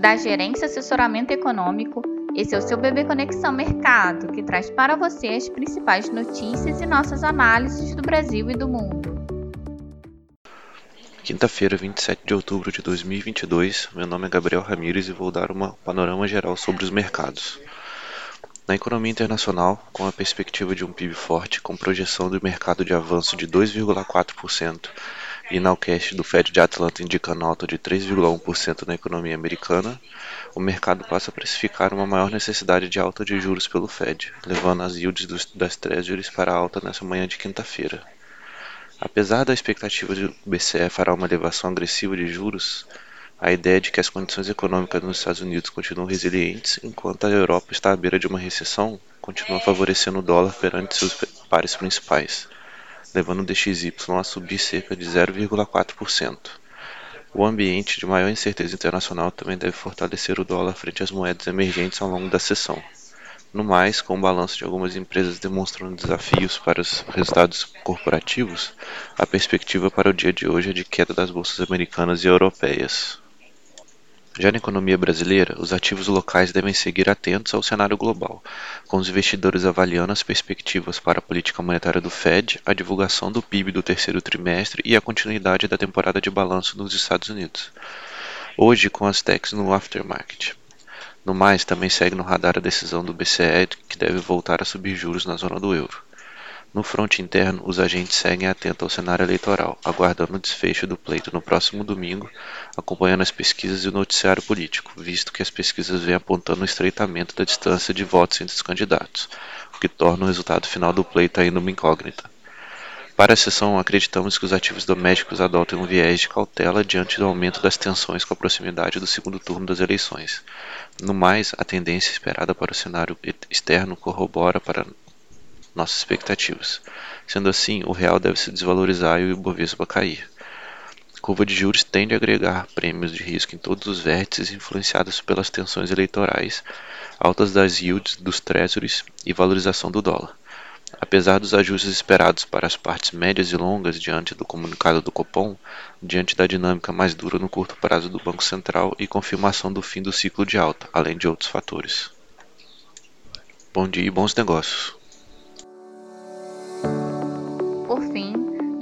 da Gerência Assessoramento Econômico. Esse é o seu Bebê Conexão Mercado, que traz para você as principais notícias e nossas análises do Brasil e do mundo. Quinta-feira, 27 de outubro de 2022. Meu nome é Gabriel Ramires e vou dar um panorama geral sobre os mercados. Na economia internacional, com a perspectiva de um PIB forte, com projeção do mercado de avanço de 2,4% e Nowcast do Fed de Atlanta indica nota de 3,1% na economia americana, o mercado passa a precificar uma maior necessidade de alta de juros pelo Fed, levando as yields dos, das Treasuries para alta nessa manhã de quinta-feira. Apesar da expectativa de que o BCE fará uma elevação agressiva de juros, a ideia de que as condições econômicas nos Estados Unidos continuam resilientes enquanto a Europa está à beira de uma recessão continua favorecendo o dólar perante seus pares principais levando o DXY a subir cerca de 0,4%. O ambiente de maior incerteza internacional também deve fortalecer o dólar frente às moedas emergentes ao longo da sessão. No mais, com o balanço de algumas empresas demonstrando desafios para os resultados corporativos, a perspectiva para o dia de hoje é de queda das bolsas americanas e europeias. Já na economia brasileira, os ativos locais devem seguir atentos ao cenário global, com os investidores avaliando as perspectivas para a política monetária do Fed, a divulgação do PIB do terceiro trimestre e a continuidade da temporada de balanço nos Estados Unidos. Hoje, com as techs no aftermarket. No mais, também segue no radar a decisão do BCE que deve voltar a subir juros na zona do euro. No fronte interno, os agentes seguem atentos ao cenário eleitoral, aguardando o desfecho do pleito no próximo domingo, acompanhando as pesquisas e o noticiário político, visto que as pesquisas vêm apontando o estreitamento da distância de votos entre os candidatos, o que torna o resultado final do pleito ainda uma incógnita. Para a sessão, acreditamos que os ativos domésticos adotem um viés de cautela diante do aumento das tensões com a proximidade do segundo turno das eleições. No mais, a tendência esperada para o cenário externo corrobora para nossas expectativas. Sendo assim, o real deve se desvalorizar e o Ibovespa cair. A curva de juros tende a agregar prêmios de risco em todos os vértices influenciados pelas tensões eleitorais, altas das yields dos treasuries e valorização do dólar. Apesar dos ajustes esperados para as partes médias e longas diante do comunicado do Copom, diante da dinâmica mais dura no curto prazo do Banco Central e confirmação do fim do ciclo de alta, além de outros fatores. Bom dia e bons negócios.